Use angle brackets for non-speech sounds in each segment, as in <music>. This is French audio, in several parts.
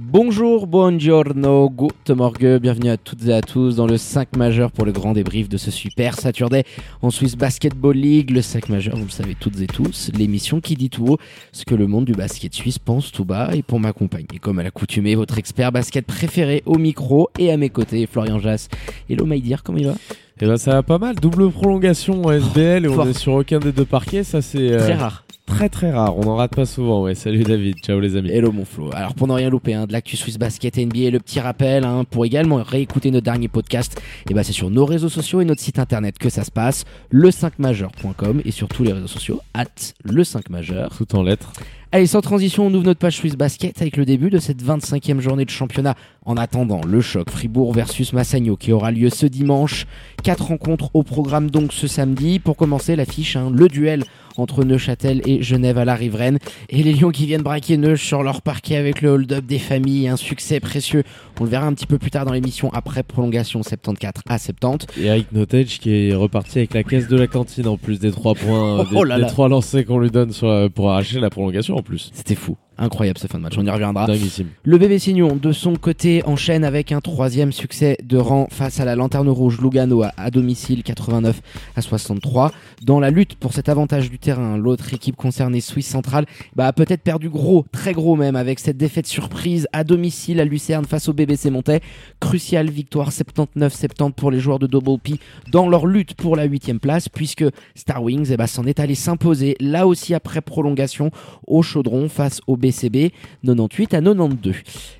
Bonjour, buongiorno, good morgue, bienvenue à toutes et à tous dans le 5 majeur pour le grand débrief de ce super Saturday en Swiss Basketball League. Le 5 majeur, vous le savez toutes et tous, l'émission qui dit tout haut ce que le monde du basket suisse pense tout bas. Et pour m'accompagner, comme à l'accoutumée, votre expert basket préféré au micro et à mes côtés, Florian Jass. Hello Maïdir, comment il va? Eh ben ça va pas mal, double prolongation en SBL et on fort. est sur aucun des deux parquets, ça c'est euh, Très rare. Très très rare, on en rate pas souvent. Ouais, salut David, ciao les amis. Hello mon Flo. Alors pour ne rien louper hein, de l'actu Swiss Basket et NBA, le petit rappel hein, pour également réécouter nos derniers podcasts, et ben c'est sur nos réseaux sociaux et notre site internet que ça se passe, le5majeur.com et sur tous les réseaux sociaux at le5majeur. Tout en lettres. Allez, sans transition, on ouvre notre page Swiss Basket avec le début de cette 25e journée de championnat. En attendant, le choc Fribourg versus Massagno qui aura lieu ce dimanche. Quatre rencontres au programme donc ce samedi. Pour commencer, l'affiche, hein, le duel entre Neuchâtel et Genève à la riveraine. Et les Lions qui viennent braquer Neuch sur leur parquet avec le hold-up des familles. Un succès précieux. On le verra un petit peu plus tard dans l'émission après prolongation 74 à 70. Et Eric Nottage qui est reparti avec la caisse de la cantine en plus des trois points, des, Oh là des là. trois lancers qu'on lui donne sur, pour arracher la prolongation en plus. C'était fou. Incroyable ce fin de match. On y reviendra. Dinguissime. Le bébé Signon, de son côté, enchaîne avec un troisième succès de rang face à la Lanterne Rouge Lugano à, à domicile 89 à 63. Dans la lutte pour cet avantage du terrain, l'autre équipe concernée, Suisse Centrale, bah, a peut-être perdu gros, très gros même, avec cette défaite surprise à domicile à Lucerne face au BBC Montais. Cruciale victoire 79-70 pour les joueurs de Double P dans leur lutte pour la huitième place, puisque Star Wings eh bah, s'en est allé s'imposer, là aussi après prolongation, au chaudron face au BCB 98 à 92.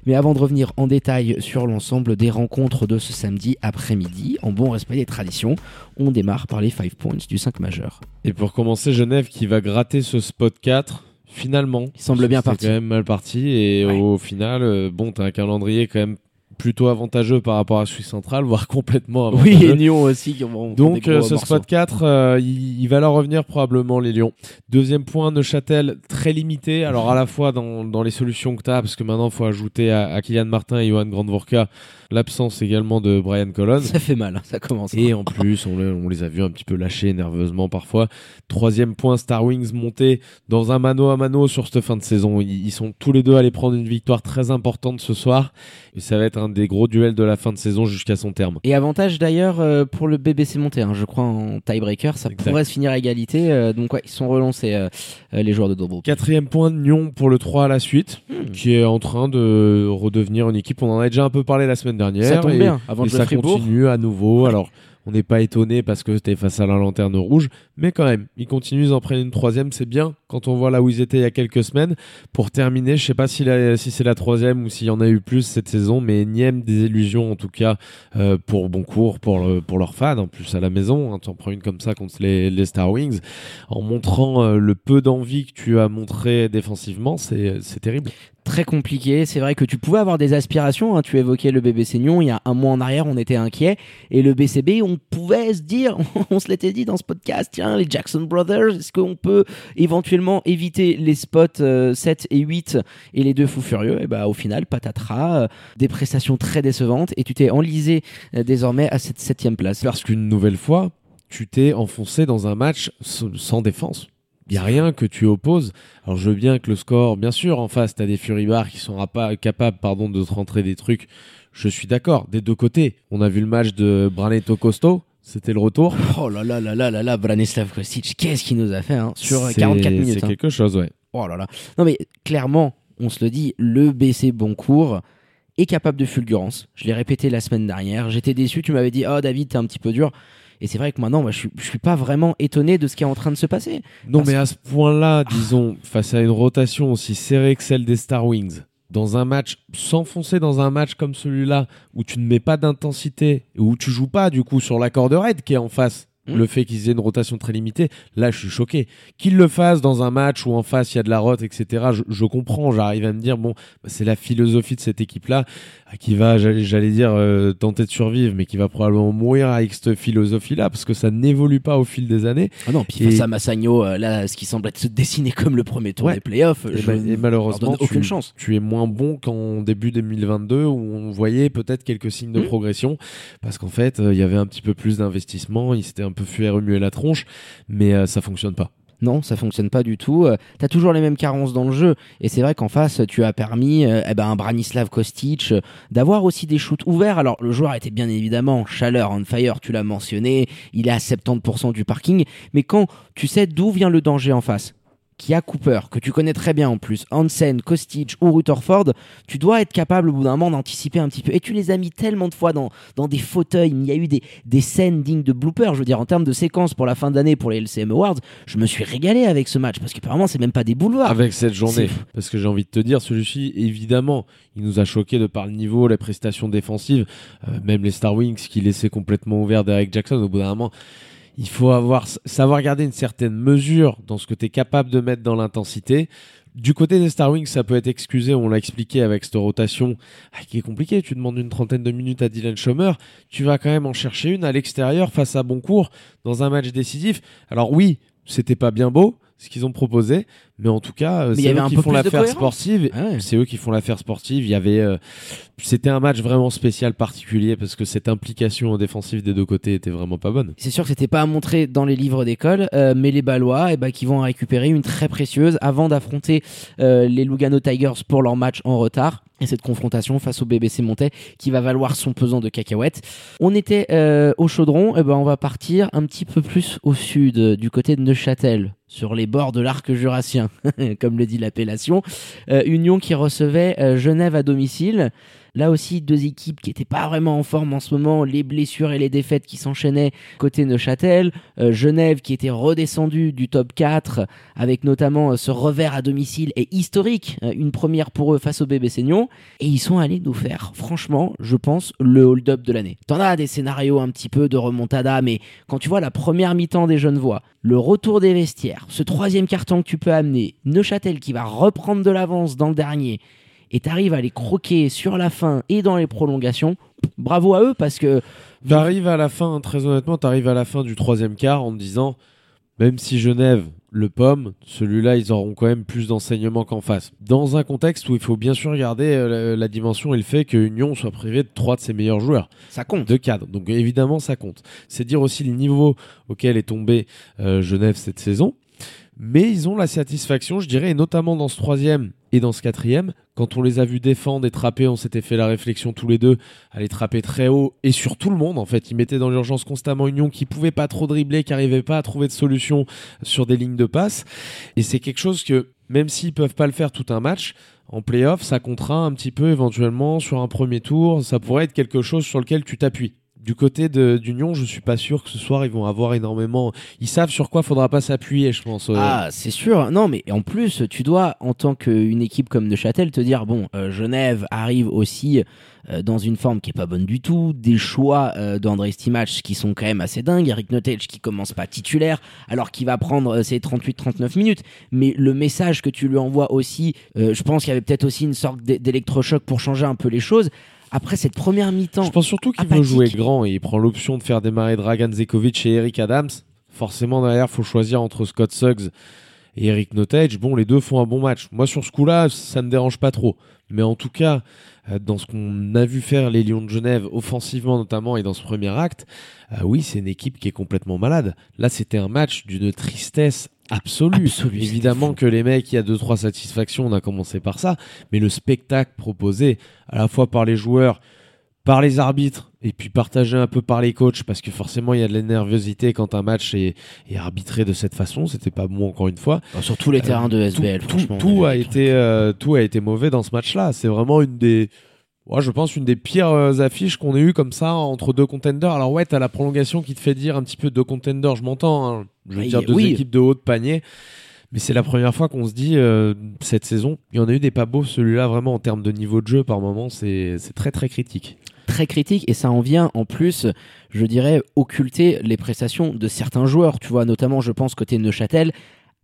Mais avant de revenir en détail sur l'ensemble des rencontres de ce samedi après-midi, en bon respect des traditions, on démarre par les 5 points du 5 majeur. Et pour commencer, Genève qui va gratter ce spot 4. Finalement, Il semble bien parti. quand même mal parti et Ouais. au final, euh, bon, t'as un calendrier quand même plutôt avantageux par rapport à Suisse Centrale, voire <laughs> complètement avantageux. Oui, et Nyon aussi. Qui vont Donc euh, ce spot 4, euh, il, il va leur revenir probablement les Lions. Deuxième point, Neuchâtel très limité. Alors à la fois dans, dans les solutions que tu as, parce que maintenant il faut ajouter à, à Kylian Martin et Johan Grandvorka l'absence également de Brian Colon. Ça fait mal, hein, ça commence. Et en plus, on, le- on les a vus un petit peu lâcher nerveusement parfois. Troisième point, Star Wings monté dans un mano à mano sur cette fin de saison. Ils, ils sont tous les deux allés prendre une victoire très importante ce soir. Et ça va être un des gros duels de la fin de saison jusqu'à son terme. Et avantage d'ailleurs euh, pour le BBC monté, hein, je crois en tiebreaker, ça Exact. pourrait se finir à égalité. euh, donc ouais, ils sont relancés euh, les joueurs de Double. Quatrième point de Nyon pour le 3 à la suite, Hmm. qui est en train de redevenir une équipe. On en a déjà un peu parlé la semaine dernière. Ça tombe et, bien, avant et de ça Fribourg. continue à nouveau. Alors, on n'est pas étonné parce que c'était face à la lanterne rouge, mais quand même, ils continuent, ils en prennent une troisième. C'est bien quand on voit là où ils étaient il y a quelques semaines. Pour terminer, je sais pas si, c'est la troisième ou s'il y en a eu plus cette saison, mais énième des illusions en tout cas euh, pour Boncourt, pour, pour leurs fans, en plus à la maison. Hein, tu en prends une comme ça contre les, les Star Wings, en montrant euh, le peu d'envie que tu as montré défensivement, c'est terrible. Très compliqué. C'est vrai que tu pouvais avoir des aspirations. hein. Tu évoquais le bébé Seignon. Il y a un mois en arrière, on était inquiet. Et le BCB, on pouvait se dire, <laughs> on se l'était dit dans ce podcast, tiens, les Jackson Brothers, est-ce qu'on peut éventuellement éviter les spots euh, 7 et 8 et les deux fous furieux? Et bah, au final, patatras, euh, des prestations très décevantes. Et tu t'es enlisé euh, désormais à cette septième place. Parce qu'une nouvelle fois, tu t'es enfoncé dans un match sans défense. Il n'y a rien que tu opposes. Alors je veux bien que le score, bien sûr, en face, tu as des Furibars qui sont pas capables pardon, de te rentrer des trucs. Je suis d'accord, des deux côtés. On a vu le match de Branetto Costo, c'était le retour. Oh là là là là là là, Branislav Kostic, qu'est-ce qu'il nous a fait hein, sur euh, C'est- 44 minutes C'est hein. quelque chose, ouais. Oh là là. Non mais clairement, on se le dit, le BC Boncourt est capable de fulgurance. Je l'ai répété la semaine dernière. J'étais déçu. Tu m'avais dit, oh David, t'es un petit peu dur. Et c'est vrai que maintenant, moi, je, suis, je suis pas vraiment étonné de ce qui est en train de se passer. Non, Parce mais à ce point-là, disons, face à une rotation aussi serrée que celle des Star Wings, dans un match, s'enfoncer dans un match comme celui-là, où tu ne mets pas d'intensité, où tu joues pas, du coup, sur la corde raide qui est en face, Mm. le fait qu'ils aient une rotation très limitée, là je suis choqué. Qu'ils le fassent dans un match où en face il y a de la rote, etc. Je, je comprends, j'arrive à me dire, bon, bah, c'est la philosophie de cette équipe-là qui va, j'allais dire, euh, tenter de survivre, mais qui va probablement mourir avec cette philosophie-là, parce que ça n'évolue pas au fil des années. Ah non, puis Et- face à Massagno, euh, là, ce qui semble être se dessiner comme le premier tour Ouais. des playoffs, Et, leur malheureusement, aucune chance. tu es moins bon qu'en début 2022 où on voyait peut-être quelques signes de Mhm. progression parce qu'en fait, euh, il y avait un petit peu plus d'investissement, il s'était un peu fait remuer la tronche, mais euh, ça fonctionne pas. Non, ça fonctionne pas du tout. Euh, T'as toujours les mêmes carences dans le jeu. Et c'est vrai qu'en face, tu as permis euh, eh ben, Branislav Kostic euh, d'avoir aussi des shoots ouverts. Alors, le joueur était bien évidemment chaleur, on fire, tu l'as mentionné. Il est à 70% du parking. Mais quand tu sais d'où vient le danger en face, qui a Cooper, que tu connais très bien en plus, Hansen, Kostic ou Rutherford, tu dois être capable au bout d'un moment d'anticiper un petit peu. Et tu les as mis tellement de fois dans, dans des fauteuils. Il y a eu des, des scènes dignes de bloopers. Je veux dire, en termes de séquences pour la fin d'année pour les LCM Awards, je me suis régalé avec ce match parce que apparemment, c'est même pas des boulevards. Avec cette journée, parce que j'ai envie de te dire, celui-ci, évidemment, il nous a choqué de par le niveau, les prestations défensives, euh, même les Star Wings qui laissaient complètement ouvert Derek Jackson. Au bout d'un moment, il faut avoir, savoir garder une certaine mesure dans ce que tu es capable de mettre dans l'intensité. Du côté des Star Wings, ça peut être excusé, on l'a expliqué avec cette rotation ah, qui est compliquée. Tu demandes une trentaine de minutes à Dylan Schomer, tu vas quand même en chercher une à l'extérieur face à Boncourt dans un match décisif. Alors oui, c'était pas bien beau ce qu'ils ont proposé, mais en tout cas, euh, c'est eux qui font l'affaire sportive. Ah ouais. C'est eux qui font l'affaire sportive. Il y avait, euh, c'était un match vraiment spécial, particulier, parce que cette implication en défensive des deux côtés était vraiment pas bonne. C'est sûr que c'était pas à montrer dans les livres d'école, euh, mais les Ballois, eh ben, qui vont en récupérer une très précieuse avant d'affronter euh, les Lugano Tigers pour leur match en retard. Et cette confrontation face au BBC Montais qui va valoir son pesant de cacahuètes. On était euh, au chaudron, et ben on va partir un petit peu plus au sud, euh, du côté de Neuchâtel, sur les bords de l'arc jurassien, <laughs> comme le dit l'appellation. Euh, Union qui recevait euh, Genève à domicile. Là aussi, deux équipes qui n'étaient pas vraiment en forme en ce moment, les blessures et les défaites qui s'enchaînaient côté Neuchâtel, Euh, Genève qui était redescendu du top 4 avec notamment euh, ce revers à domicile et historique, euh, une première pour eux face au bébé Seignon, et ils sont allés nous faire, franchement, je pense, le hold-up de l'année. T'en as des scénarios un petit peu de remontada, mais quand tu vois la première mi-temps des jeunes voix, le retour des vestiaires, ce troisième carton que tu peux amener, Neuchâtel qui va reprendre de l'avance dans le dernier, et t'arrives à les croquer sur la fin et dans les prolongations, bravo à eux parce que T'arrives à la fin, très honnêtement, t'arrives à la fin du troisième quart en te disant, même si Genève le pomme, celui-là, ils auront quand même plus d'enseignements qu'en face. Dans un contexte où il faut bien sûr regarder euh, la, la dimension et le fait que Union soit privé de trois de ses meilleurs joueurs. ça compte. de cadre. Donc évidemment, ça compte. C'est dire aussi le niveau auquel est tombé euh, Genève cette saison. Mais ils ont la satisfaction, je dirais, et notamment dans ce troisième et dans ce quatrième, quand on les a vus défendre et trapper, on s'était fait la réflexion tous les deux à les trapper très haut et sur tout le monde en fait. Ils mettaient dans l'urgence constamment Union qui pouvait pas trop dribbler, qui arrivait pas à trouver de solution sur des lignes de passe. Et c'est quelque chose que, même s'ils peuvent pas le faire tout un match, en playoff, ça comptera un petit peu éventuellement sur un premier tour. Ça pourrait être quelque chose sur lequel tu t'appuies. Du côté d'Union, je suis pas sûr que ce soir ils vont avoir énormément. Ils savent sur quoi faudra pas s'appuyer, je pense. euh. Ah, c'est sûr. Non, mais en plus, tu dois, en tant qu'une équipe comme Neuchâtel, te dire bon, euh, Genève arrive aussi euh, dans une forme qui est pas bonne du tout. Des choix euh, d'André Stimach qui sont quand même assez dingues. Eric Nottage qui commence pas titulaire, alors qu'il va prendre euh, ses 38-39 minutes. Mais le message que tu lui envoies aussi, je pense qu'il y avait peut-être aussi une sorte d'é- d'électrochoc pour changer un peu les choses. Après cette première mi-temps, Je pense surtout qu'il veut jouer grand et il prend l'option de faire démarrer Dragan Zekovic et Eric Adams. Forcément, derrière, faut choisir entre Scott Suggs et Eric Notage. Bon, les deux font un bon match. Moi, sur ce coup-là, ça me dérange pas trop. Mais en tout cas, euh, dans ce qu'on a vu faire les Lions de Genève, offensivement notamment, et dans ce premier acte, euh, oui, c'est une équipe qui est complètement malade. Là, c'était un match d'une tristesse absolue. Absolue, Évidemment que les mecs, il y a deux, trois satisfactions, on a commencé par ça. Mais le spectacle proposé, à la fois par les joueurs, par les arbitres et puis partagé un peu par les coachs parce que forcément il y a de la nervosité quand un match est, est arbitré de cette façon c'était pas bon encore une fois sur tous les terrains de Euh, SBL, tout, franchement. tout a été euh, tout a été mauvais dans ce match là c'est vraiment une des ouais, je pense une des pires euh, affiches qu'on ait eu comme ça entre deux contenders alors ouais t'as la prolongation qui te fait dire un petit peu deux contenders je m'entends hein. je veux Oui, dire deux oui. équipes de haut de panier mais c'est la première fois qu'on se dit euh, cette saison il y en a eu des pas beaux celui-là vraiment en termes de niveau de jeu par moment c'est c'est très très critique très critique et ça en vient en plus, je dirais, occulter les prestations de certains joueurs. Tu vois, notamment, je pense côté Neuchâtel,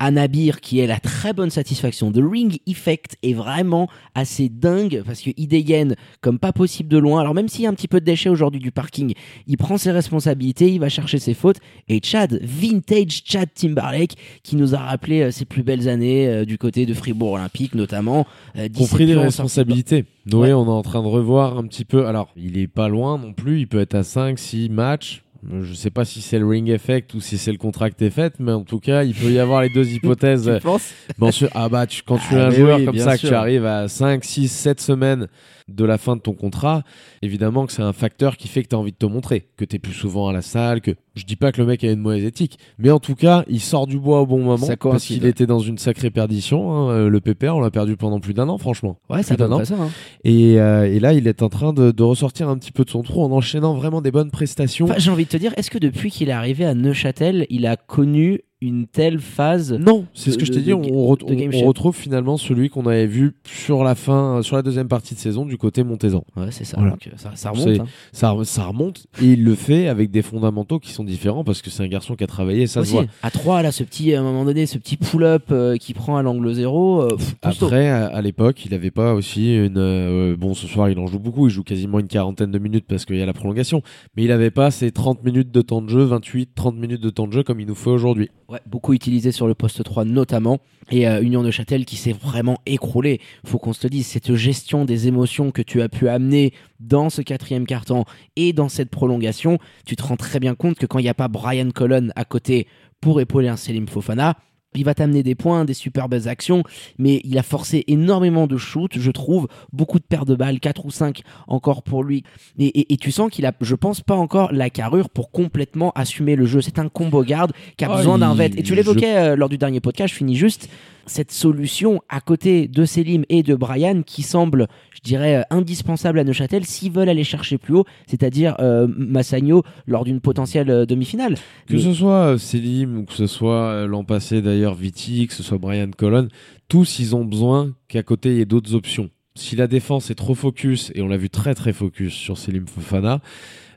Anabir qui est la très bonne satisfaction. The Ring Effect est vraiment assez dingue parce que Idegen, comme pas possible de loin, alors même s'il y a un petit peu de déchets aujourd'hui du parking, il prend ses responsabilités, il va chercher ses fautes. Et Chad, vintage Chad Timberlake, qui nous a rappelé euh, ses plus belles années euh, du côté de Fribourg Olympique notamment. Euh, 17 compris les responsabilités. Noé, Ouais. on est en train de revoir un petit peu. Alors, il est pas loin non plus. Il peut être à 5, 6 matchs. Je sais pas si c'est le ring effect ou si c'est le contract effect, mais en tout cas, il peut y avoir les deux <laughs> hypothèses. Tu penses Bon, ah bah, tu- quand tu es Ah, un joueur oui, comme ça, sûr. que tu arrives à 5, 6, 7 semaines de la fin de ton contrat, évidemment que c'est un facteur qui fait que tu as envie de te montrer, que tu es plus souvent à la salle, que je dis pas que le mec a une mauvaise éthique, mais en tout cas, il sort du bois au bon moment Ça parce qu'il était dans une sacrée perdition. hein. Euh, Le PPR, on l'a perdu pendant plus d'un an, franchement. Ouais, Plus d'un peu an. ça. hein. Et, euh, et là, il est en train de, de ressortir un petit peu de son trou en enchaînant vraiment des bonnes prestations. Enfin, J'ai envie de te dire, est-ce que depuis qu'il est arrivé à Neuchâtel, il a connu une telle phase Non, c'est ce que je t'ai dit. de On, re- retrouve finalement celui qu'on avait vu sur la fin, sur la deuxième partie de saison du côté Montezan. Ouais, c'est ça. Voilà. euh, ça, ça remonte. Hein. Ça, ça remonte et il le fait avec des fondamentaux qui sont différents parce que c'est un garçon qui a travaillé, ça se voit. à 3, là, ce petit, à un moment donné, ce petit pull-up euh, qui prend à l'angle zéro. euh, pff. Après, à, à l'époque, il n'avait pas aussi une. euh, bon, ce soir, il en joue beaucoup. Il joue quasiment une quarantaine de minutes parce qu'il y a la prolongation. Mais il n'avait pas ces 30 minutes de temps de jeu, 28, 30 minutes de temps de jeu comme il nous fait aujourd'hui. Ouais, beaucoup utilisé sur le poste 3 notamment. Et euh, Union de Châtel qui s'est vraiment écroulé. Faut qu'on se le dise, cette gestion des émotions que tu as pu amener dans ce quatrième carton et dans cette prolongation, tu te rends très bien compte que quand il n'y a pas Brian Colon à côté pour épauler un Selim Fofana, il va t'amener des points, des super belles actions, mais il a forcé énormément de shoots, je trouve, beaucoup de paires de balles, 4 ou 5 encore pour lui. Et, et- et tu sens qu'il a, je pense, pas encore la carrure pour complètement assumer le jeu. C'est un combo garde qui a Ah, besoin d'un vet. Et tu je- l'évoquais euh, lors du dernier podcast, je finis juste cette solution à côté de Selim et de Brian qui semble, je dirais, euh, indispensable à Neuchâtel s'ils veulent aller chercher plus haut, c'est-à-dire euh, Massagno lors d'une potentielle euh, demi-finale. Que Mais- ce soit euh, Selim ou que ce soit l'an passé d'ailleurs Viti, que ce soit Brian Colon, tous ils ont besoin qu'à côté il y ait d'autres options. Si la défense est trop focus, et on l'a vu très très focus sur Selim Fofana,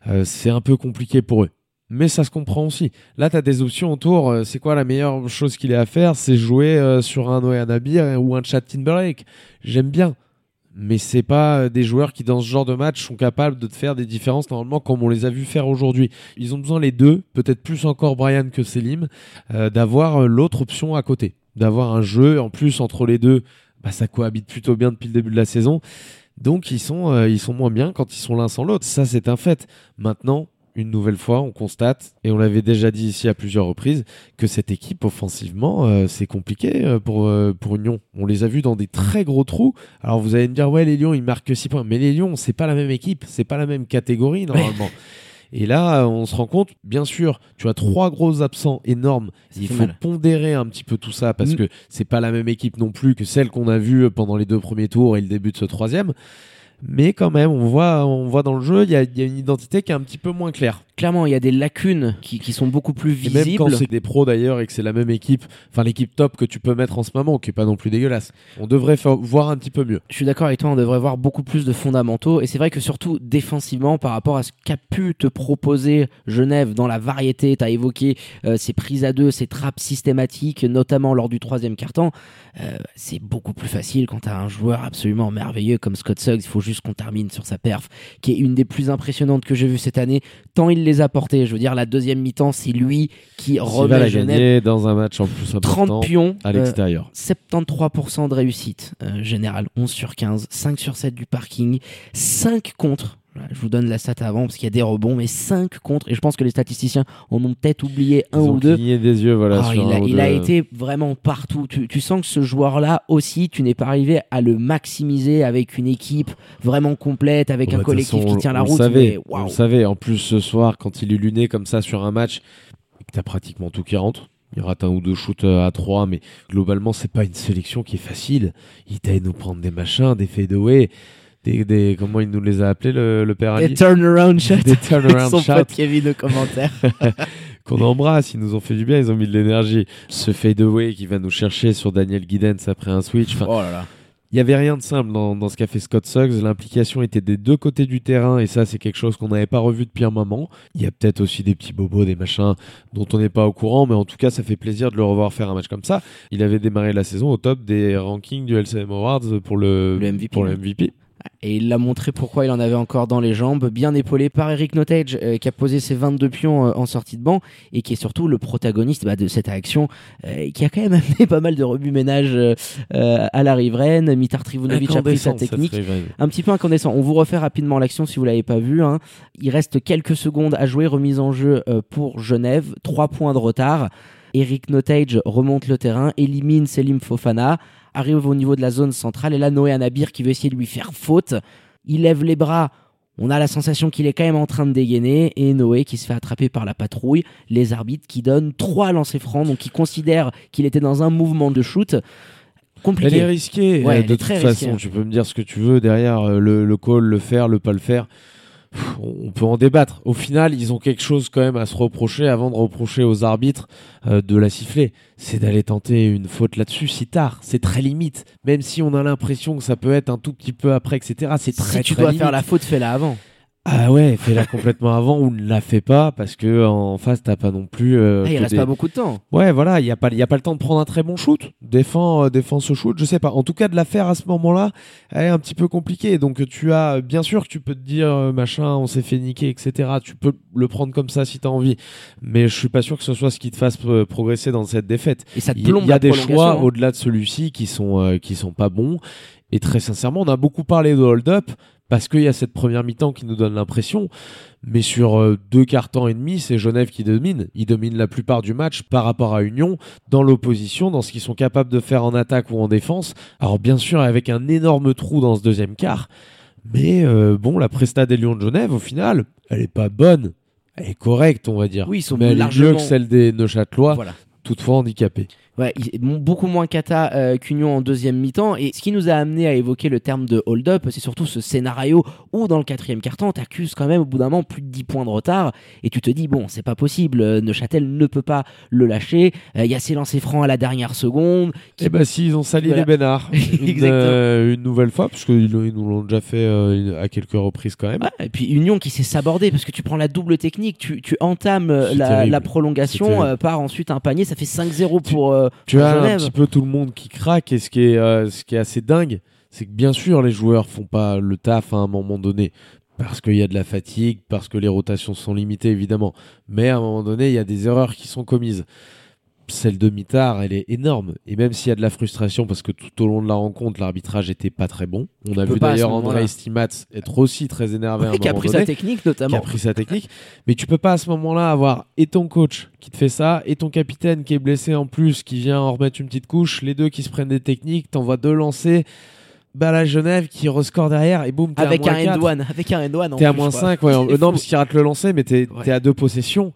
euh, c'est un peu compliqué pour eux. Mais ça se comprend aussi. Là, tu as des options autour. euh, c'est quoi la meilleure chose qu'il ait à faire? C'est jouer euh, sur un Noé Anabir ou un Chad Timberlake. J'aime bien. Mais c'est pas euh, des joueurs qui, dans ce genre de match, sont capables de te faire des différences normalement comme on les a vus faire aujourd'hui. Ils ont besoin les deux, peut-être plus encore Brian que Selim, euh, d'avoir euh, l'autre option à côté, d'avoir un jeu en plus entre les deux. Bah, ça cohabite plutôt bien depuis le début de la saison. Donc ils sont, euh, ils sont moins bien quand ils sont l'un sans l'autre. Ça c'est un fait. Maintenant, une nouvelle fois, on constate, et on l'avait déjà dit ici à plusieurs reprises, que cette équipe offensivement, euh, c'est compliqué euh, pour, euh, pour Union. On les a vus dans des très gros trous. Alors vous allez me dire, ouais, les Lions, ils marquent 6 points. Mais les Lions, c'est pas la même équipe, c'est pas la même catégorie normalement. Et là, euh, on se rend compte, bien sûr, tu as trois gros absents énormes. Il faut mal. pondérer un petit peu tout ça parce Mm. que c'est pas la même équipe non plus que celle qu'on a vue pendant les deux premiers tours et le début de ce troisième. Mais quand même, on voit, on voit dans le jeu, il y y a une identité qui est un petit peu moins claire. Clairement, il y a des lacunes qui, qui sont beaucoup plus Et même quand visibles. c'est des pros d'ailleurs et que c'est la même équipe, enfin l'équipe top que tu peux mettre en ce moment, qui est pas non plus dégueulasse, on devrait faire, voir un petit peu mieux. Je suis d'accord avec toi, on devrait voir beaucoup plus de fondamentaux. Et c'est vrai que surtout défensivement, par rapport à ce qu'a pu te proposer Genève dans la variété, tu as évoqué euh, ces prises à deux, ces trappes systématiques, notamment lors du troisième carton. Euh, c'est beaucoup plus facile quand tu as un joueur absolument merveilleux comme Scott Suggs. Il faut juste qu'on termine sur sa perf, qui est une des plus impressionnantes que j'ai vues cette année. Tant il les a portées. Je veux dire, la deuxième mi-temps, c'est lui qui remet la Genève gagner dans un match en plus important 30 pions. à euh, l'extérieur. 73% de réussite euh, générale, 11 sur 15, 5 sur 7 du parking, 5 contre. Je vous donne la stat avant parce qu'il y a des rebonds, mais 5 contre. Et je pense que les statisticiens en ont peut-être oublié un Ils ont ou deux. des yeux, voilà. Ah, sur il a, il été vraiment partout. Tu, tu sens que ce joueur-là aussi, tu n'es pas arrivé à le maximiser avec une équipe vraiment complète, avec Bon, un bah, collectif façon, qui tient la on route. savait, mais on le savait. En plus, ce soir, quand il est luné comme ça sur un match, et que t'as pratiquement tout qui rentre. Il rate un ou deux shoots euh, à 3, mais globalement, c'est pas une sélection qui est facile. Il t'a nous prendre des machins, des fadeaway, des, des, comment il nous les a appelés, le, le père Des Ali turnaround shots. Des turnaround <laughs> Son shots pote Kevin au commentaire. <laughs> qu'on embrasse. Ils nous ont fait du bien, ils ont mis de l'énergie. Ce fadeaway qui va nous chercher sur Daniel Giddens après un switch. Enfin, oh là là. Il n'y avait rien de simple dans, dans ce qu'a fait Scott Suggs. L'implication était des deux côtés du terrain et ça, c'est quelque chose qu'on n'avait pas revu depuis un moment. Il y a peut-être aussi des petits bobos, des machins dont on n'est pas au courant, mais en tout cas, ça fait plaisir de le revoir faire un match comme ça. Il avait démarré la saison au top des rankings du LCM Awards pour le, Le MVP, pour le. MVP. Et il l'a montré pourquoi il en avait encore dans les jambes, bien épaulé par Eric Notage, euh, qui a posé ses 22 pions euh, en sortie de banc et qui est surtout le protagoniste bah, de cette action, euh, qui a quand même <laughs> amené pas mal de rebut-ménage euh, à la riveraine. Mitar Trivunovic a pris sa technique. Un petit peu incandescent. On vous refait rapidement l'action si vous l'avez pas vu. hein. Il reste quelques secondes à jouer. Remise en jeu euh, pour Genève. Trois points de retard. Eric Notage remonte le terrain, élimine Selim Fofana, arrive au niveau de la zone centrale. Et là, Noé Anabir qui veut essayer de lui faire faute. Il lève les bras. On a la sensation qu'il est quand même en train de dégainer. Et Noé qui se fait attraper par la patrouille. Les arbitres qui donnent trois lancers francs. Donc, qui considèrent qu'il était dans un mouvement de shoot. Compliqué. Elle est risquée. Ouais, euh, de toute façon, risquée. tu peux me dire ce que tu veux derrière euh, le, le call, le faire, le pas le faire. On peut en débattre. Au final, ils ont quelque chose quand même à se reprocher avant de reprocher aux arbitres euh, de la siffler. C'est d'aller tenter une faute là-dessus si tard. C'est très limite. Même si on a l'impression que ça peut être un tout petit peu après, etc. C'est très si tu très dois limite. faire la faute, fais-la avant. Ah ouais, fais-la complètement avant ou ne la fais pas parce que en face t'as pas non plus. euh, Ah, il reste des- pas beaucoup de temps. Ouais, voilà, il y a pas, il y a pas le temps de prendre un très bon shoot. Défends, euh, défends ce shoot, je sais pas. En tout cas, de la faire à ce moment-là, elle est un petit peu compliquée. Donc tu as, bien sûr que tu peux te dire euh, machin, on s'est fait niquer, etc. Tu peux le prendre comme ça si t'as envie. Mais je suis pas sûr que ce soit ce qui te fasse euh, progresser dans cette défaite. Et ça te Il y- plombe il y a des choix hein. au-delà de celui-ci qui sont euh, qui sont pas bons. Et très sincèrement, on a beaucoup parlé de hold-up parce qu'il y a cette première mi-temps qui nous donne l'impression. Mais sur euh, deux quarts temps et demi, c'est Genève qui domine. Ils dominent la plupart du match par rapport à Union, dans l'opposition, dans ce qu'ils sont capables de faire en attaque ou en défense. Alors bien sûr, avec un énorme trou dans ce deuxième quart. Mais euh, bon, la presta des Lions de Genève, au final, elle est pas bonne. Elle est correcte, on va dire. Oui, ils sont mais elle est mieux largement- que celle des Neuchâtelois, Voilà. toutefois handicapée. Ouais, beaucoup moins cata euh, qu'Union en deuxième mi-temps. Et ce qui nous a amené à évoquer le terme de hold-up, c'est surtout ce scénario où, dans le quatrième quart-temps, t'accuses quand même au bout d'un moment plus de 10 points de retard. Et tu te dis, bon, c'est pas possible, euh, Neuchâtel ne peut pas le lâcher. Euh, Il y a ces lancers francs à la dernière seconde. qui- Eh ben si, ils ont sali Voilà. les Bénards <laughs> une, euh, une nouvelle fois, parce qu'ils ils nous l'ont déjà fait à quelques reprises quand même. Ouais, et puis Union qui s'est sabordé parce que tu prends la double technique, tu, tu entames la, la prolongation par ensuite un panier, ça fait 5-0 pour, Tu as un petit peu tout le monde qui craque, et ce qui est, euh, ce qui est assez dingue, c'est que bien sûr les joueurs font pas le taf à un moment donné. Parce qu'il y a de la fatigue, parce que les rotations sont limitées évidemment. Mais à un moment donné, il y a des erreurs qui sont commises. Celle de Mitard, elle est énorme. Et même s'il y a de la frustration, parce que tout au long de la rencontre, l'arbitrage était pas très bon. On a vu d'ailleurs. André Stimats être aussi très énervé Ouais, <laughs> qui a pris donné sa technique qui a notamment. pris sa technique. Mais tu peux pas à ce moment-là avoir et ton coach qui te fait ça, et ton capitaine qui est blessé en plus, qui vient en remettre une petite couche, les deux qui se prennent des techniques, t'envoies deux lancers. Bah la Genève qui rescore derrière et boum, t'es Avec un quatre. end one, avec un end one. en T'es à moins quoi. 5, ouais. C'est Euh, non, parce qu'il rate le lancer, mais t'es Ouais. t'es à deux possessions.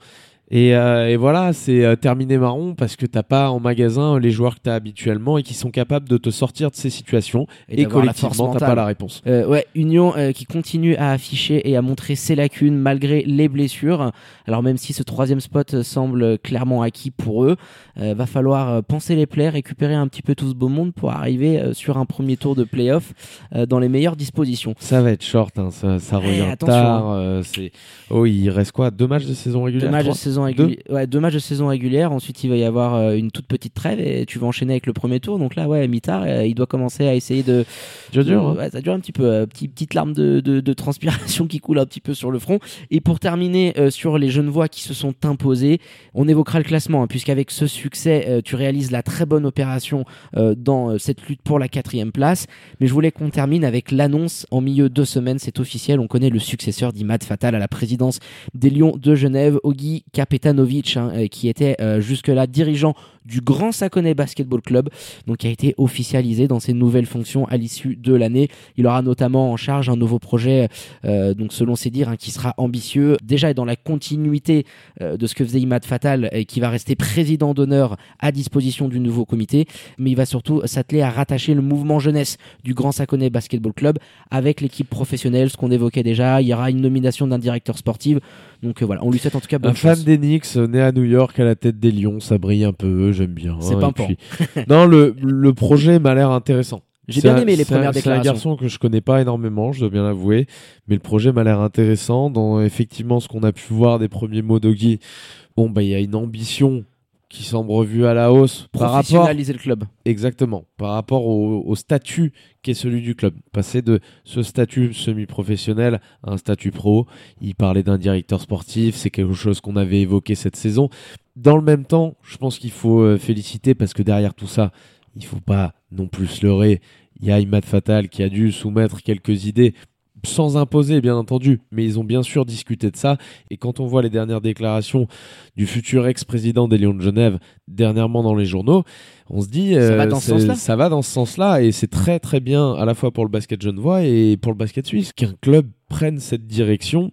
Et, euh, et voilà, c'est euh, terminé marron parce que t'as pas en magasin les joueurs que t'as habituellement et qui sont capables de te sortir de ces situations. Et, force collectivement, t'as pas la réponse. Euh, ouais, Union euh, qui continue à afficher et à montrer ses lacunes malgré les blessures. Alors même si ce troisième spot euh, semble clairement acquis pour eux, euh, va falloir euh, penser les plaies, récupérer un petit peu tout ce beau monde pour arriver euh, sur un premier tour de playoff euh, dans les meilleures dispositions. Ça va être short, hein, ça, ça Ouais, revient tard. euh, c'est... Oh, il reste quoi? Deux matchs de saison régulière Deux matchs, de trois? Saison réguli- ouais, deux matchs de saison régulière. Ensuite, il va y avoir euh, une toute petite trêve et tu vas enchaîner avec le premier tour. Donc là, ouais, Mitard, euh, il doit commencer à essayer de. Dur, dur, hein. Ouais, ça dure un petit peu. euh, petit- petite larme de, de- de transpiration <laughs> qui coule un petit peu sur le front. Et pour terminer euh, sur les Genevois qui se sont imposés, on évoquera le classement, hein, puisqu'avec ce succès, euh, tu réalises la très bonne opération euh, dans cette lutte pour la quatrième place. Mais je voulais qu'on termine avec l'annonce en milieu de semaine, c'est officiel. On connaît le successeur d'Imad Fatal à la présidence des Lions de Genève, Ogi Kapetanovic, hein, euh, qui était euh, jusque-là dirigeant du Grand Saconnet Basketball Club, donc qui a été officialisé dans ses nouvelles fonctions à l'issue de l'année. Il aura notamment en charge un nouveau projet, euh, donc selon ses dires, hein, qui sera ambitieux, déjà dans la continuité euh, de ce que faisait Imad Fatal, et qui va rester président d'honneur à disposition du nouveau comité, mais il va surtout s'atteler à rattacher le mouvement jeunesse du Grand Saconnet Basketball Club avec l'équipe professionnelle, ce qu'on évoquait déjà. Il y aura une nomination d'un directeur sportif. Donc euh, voilà, on lui souhaite en tout cas bonne Un fan des Knicks, euh, né à New York à la tête des Lions, ça brille un peu, j'aime bien. C'est hein, pimpant. et puis- non, le, le projet m'a l'air intéressant. J'ai bien aimé les premières C'est un déclarations. garçon que je connais pas énormément, je dois bien l'avouer, mais le projet m'a l'air intéressant. Dans effectivement ce qu'on a pu voir des premiers mots d'Oggy, bon bah il y a une ambition qui semble revue à la hausse par rapport le club. exactement par rapport au, au statut qui est celui du club. Passer de ce statut semi-professionnel à un statut pro. Il parlait d'un directeur sportif, c'est quelque chose qu'on avait évoqué cette saison. Dans le même temps, je pense qu'il faut euh, féliciter parce que derrière tout ça, il faut pas non plus se leurrer. Il y a Imad Fatal qui a dû soumettre quelques idées sans imposer, bien entendu, mais ils ont bien sûr discuté de ça. Et quand on voit les dernières déclarations du futur ex-président des Lions de Genève dernièrement dans les journaux, on se dit Ça va euh, dans ce c'est- sens-là? ça va dans ce sens-là et c'est très très bien à la fois pour le basket genevois et pour le basket suisse qu'un club prenne cette direction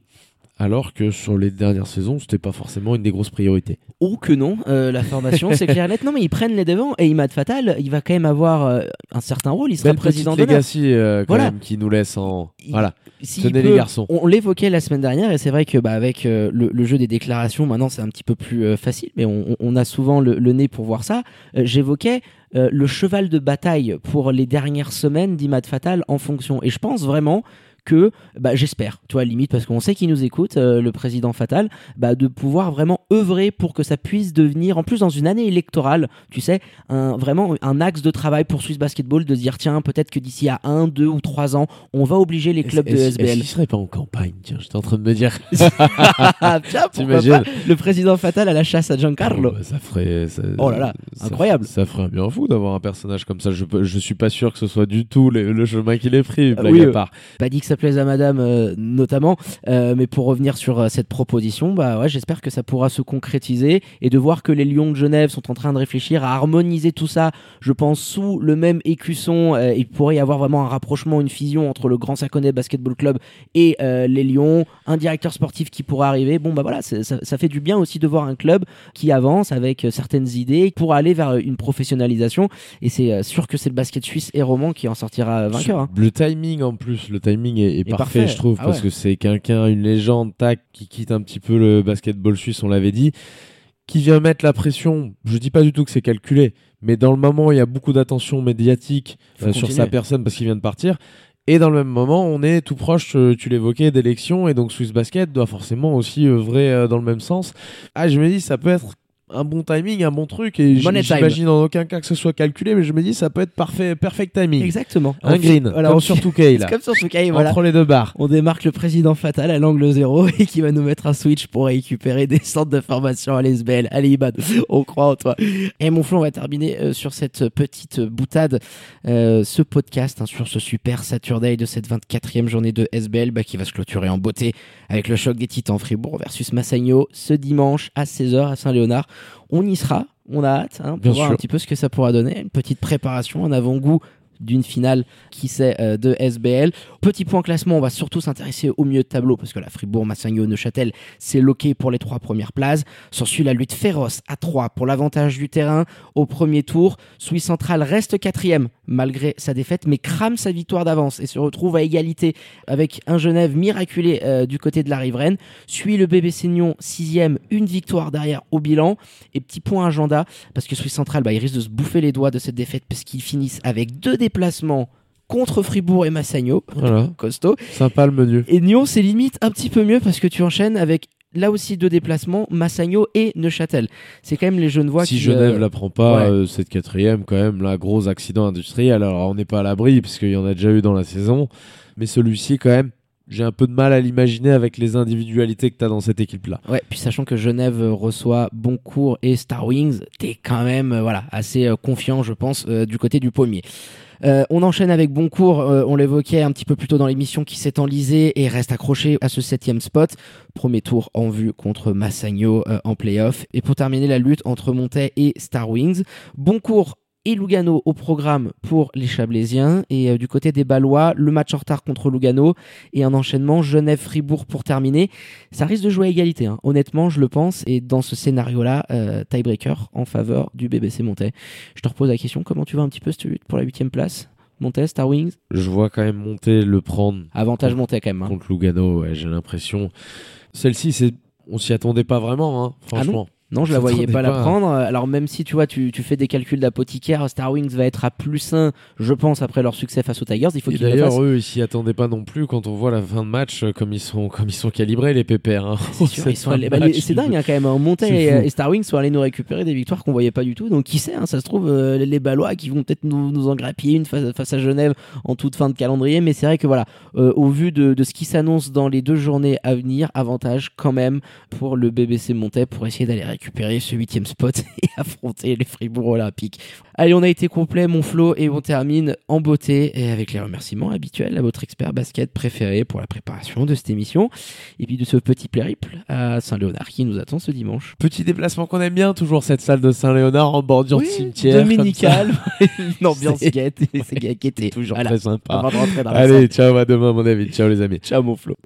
alors que sur les dernières saisons c'était pas forcément une des grosses priorités. Ou que non, euh, la formation, c'est clair et net. Non, mais ils prennent les devants et Imad Fatal, il va quand même avoir euh, un certain rôle. Il sera Belle président d'honneur. legacy euh, quand Voilà. même qui nous laisse en Il- voilà. S'il Tenez les garçons. On l'évoquait la semaine dernière et c'est vrai que bah, avec le, le jeu des déclarations, maintenant c'est un petit peu plus facile, mais on, a souvent le, le nez pour voir ça. J'évoquais le cheval de bataille pour les dernières semaines d'Imad Fatal en fonction. Et je pense vraiment que, bah, j'espère, tu vois, limite, parce qu'on sait qu'il nous écoute, euh, le président Fatal, bah, de pouvoir vraiment œuvrer pour que ça puisse devenir, en plus dans une année électorale, tu sais, un, vraiment un axe de travail pour Swiss Basketball, de se dire, tiens, peut-être que d'ici à un, deux ou trois ans, on va obliger les clubs de SBL. Serait pas en campagne Tiens, j'étais en train de me dire. <laughs> <laughs> Tiens, pas le président fatal à la chasse à Giancarlo. Oh, bah, ça ferait. ça- Oh là là, ça- incroyable. Ça, ferait bien fou d'avoir un personnage comme ça. Je, je suis pas sûr que ce soit du tout le, le chemin qu'il ait pris. blague oui, à euh, part. Pas dit que ça plaise à madame, euh, notamment. Euh, mais pour revenir sur euh, cette proposition, bah ouais, j'espère que ça pourra se concrétiser et de voir que les Lions de Genève sont en train de réfléchir à harmoniser tout ça, je pense, sous le même écusson. Il pourrait y avoir vraiment un rapprochement, une fusion entre le Grand Saconnet Basketball Club et les Lions, un directeur sportif qui pourrait arriver. Bon, bah voilà, ça, fait du bien aussi de voir un club qui avance avec certaines idées pour aller vers une professionnalisation. Et c'est sûr que c'est le basket suisse et roman qui en sortira vainqueur. hein. Le timing en plus, le timing est, est Est parfait, parfait. je trouve, Ah parce ouais. que c'est quelqu'un, une légende, tac, qui quitte un petit peu le basketball suisse, on l'avait dit, qui vient mettre la pression. Je dis pas du tout que c'est calculé, mais dans le moment, il y a beaucoup d'attention médiatique euh, sur sa personne parce qu'il vient de partir. Et dans le même moment, on est tout proche, euh, tu l'évoquais, d'élections, et donc Swiss Basket doit forcément aussi œuvrer euh, dans le même sens. Ah, je me dis, ça peut être un bon timing, un bon truc, et j'imagine en aucun cas que ce soit calculé, mais je me dis, ça peut être parfait, perfect timing. Exactement. Un green, voilà, comme on- sur 2K, là. C'est comme sur 2K, <laughs> voilà. Entre les deux barres. On démarque le président fatal à l'angle zéro <laughs> et qui va nous mettre un switch pour récupérer des centres de formation à l'SBL. Allez, Ibad, <laughs> on croit en toi. Et mon flou, on va terminer euh, sur cette petite boutade, euh, ce podcast, hein, sur ce super Saturday de cette 24e journée de SBL bah, qui va se clôturer en beauté avec le choc des titans Fribourg versus Massagno ce dimanche à 16h à Saint-Léonard. On y sera, on a hâte hein, pour Bien voir sûr. un petit peu ce que ça pourra donner. Une petite préparation, un avant-goût d'une finale qui sait euh, de SBL. Petit point classement, on va surtout s'intéresser au milieu de tableau parce que la Fribourg, Massagno, Neuchâtel, c'est loqué pour les trois premières places. S'ensuit la lutte féroce à 3 pour l'avantage du terrain au premier tour. Suisse Central reste quatrième malgré sa défaite, mais crame sa victoire d'avance et se retrouve à égalité avec un Genève miraculé euh, du côté de la riveraine. Suit le bébé Seignon, sixième, une victoire derrière au bilan. Et petit point agenda, parce que Suisse Central, bah, ils risquent de se bouffer les doigts de cette défaite parce qu'ils finissent avec deux déplacements contre Fribourg et Massagno. Voilà. Costaud. Sympa le menu. Et Nyon, c'est limite un petit peu mieux parce que tu enchaînes avec là aussi deux déplacements, Massagno et Neuchâtel. C'est quand même les Genevois si qui. Genève euh, la prend pas, ouais. euh, cette quatrième, quand même, là, gros accident industriel. Alors, on n'est pas à l'abri, puisqu'il y en a déjà eu dans la saison. Mais celui-ci, quand même, j'ai un peu de mal à l'imaginer avec les individualités que tu as dans cette équipe-là. Ouais, puis sachant que Genève euh, reçoit Boncourt et Star Wings, t'es quand même euh, voilà, assez confiant, je pense, du côté du pommier. Euh, on enchaîne avec Boncourt, euh, on l'évoquait un petit peu plus tôt dans l'émission, qui s'est enlisé et reste accroché à ce septième spot. Premier tour en vue contre Massagno euh, en playoff. Et pour terminer la lutte entre Montet et Star Wings, Boncourt et Lugano au programme pour les Chablaisiens. Et euh, du côté des Ballois, le match en retard contre Lugano et un enchaînement Genève-Fribourg pour terminer. Ça risque de jouer à égalité, hein. honnêtement, je le pense. Et dans ce scénario-là, euh, tiebreaker en faveur du BBC Montet. Je te repose la question, comment tu vas un petit peu cette lutte pour la huitième place? Montet, Star Wings? Je vois quand même monter le prendre Avantage Montet quand même. hein. contre Lugano, ouais, j'ai l'impression. Celle-ci, c'est... on s'y attendait pas vraiment, hein, Ah franchement. Non, je la voyais pas, la prendre. Alors même si tu vois, tu, tu fais des calculs d'apothicaire, Star Wings va être à plus 1, je pense, après leur succès face aux Tigers. Il faut qu'ils le D'ailleurs, eux, ils s'y attendaient pas non plus quand on voit la fin de match, euh, comme ils sont, <laughs> comme ils sont calibrés, les pépères. hein. C'est <laughs> bah, dingue hein, quand même. On montait c'est et, Star Wings sont allés nous récupérer des victoires qu'on voyait pas du tout. Donc qui sait, hein, ça se trouve euh, les Ballois qui vont peut-être nous, nous en grappiller une face, face à Genève en toute fin de calendrier. Mais c'est vrai que voilà, euh, au vu de, de ce qui s'annonce dans les deux journées à venir, avantage quand même pour le BBC Montais pour essayer d'aller récupérer ce huitième spot <laughs> et affronter les Fribourg Olympiques. Allez, on a été complet, mon Flo, et on termine en beauté et avec les remerciements habituels à votre expert basket préféré pour la préparation de cette émission et puis de ce petit périple à Saint-Léonard qui nous attend ce dimanche. Petit déplacement qu'on aime bien, toujours cette salle de Saint-Léonard en bordure de cimetière. comme dominical, <laughs> une ambiance guette, et c'est. <laughs> Toujours Voilà. très sympa. Allez, ciao à demain, mon avis. Ciao, les amis. Ciao mon Flo.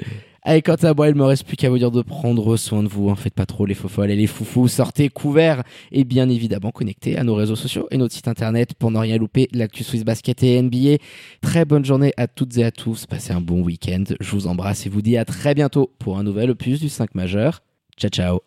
Allez, quant à moi, il me reste plus qu'à vous dire de prendre soin de vous. Faites pas trop les faux et les foufous. Sortez couverts et bien évidemment connectés à nos réseaux sociaux et notre site internet pour ne rien louper l'actu Swiss Basket et NBA. Très bonne journée à toutes et à tous. Passez un bon week-end. Je vous embrasse et vous dis à très bientôt pour un nouvel opus du 5 majeur. Ciao, ciao.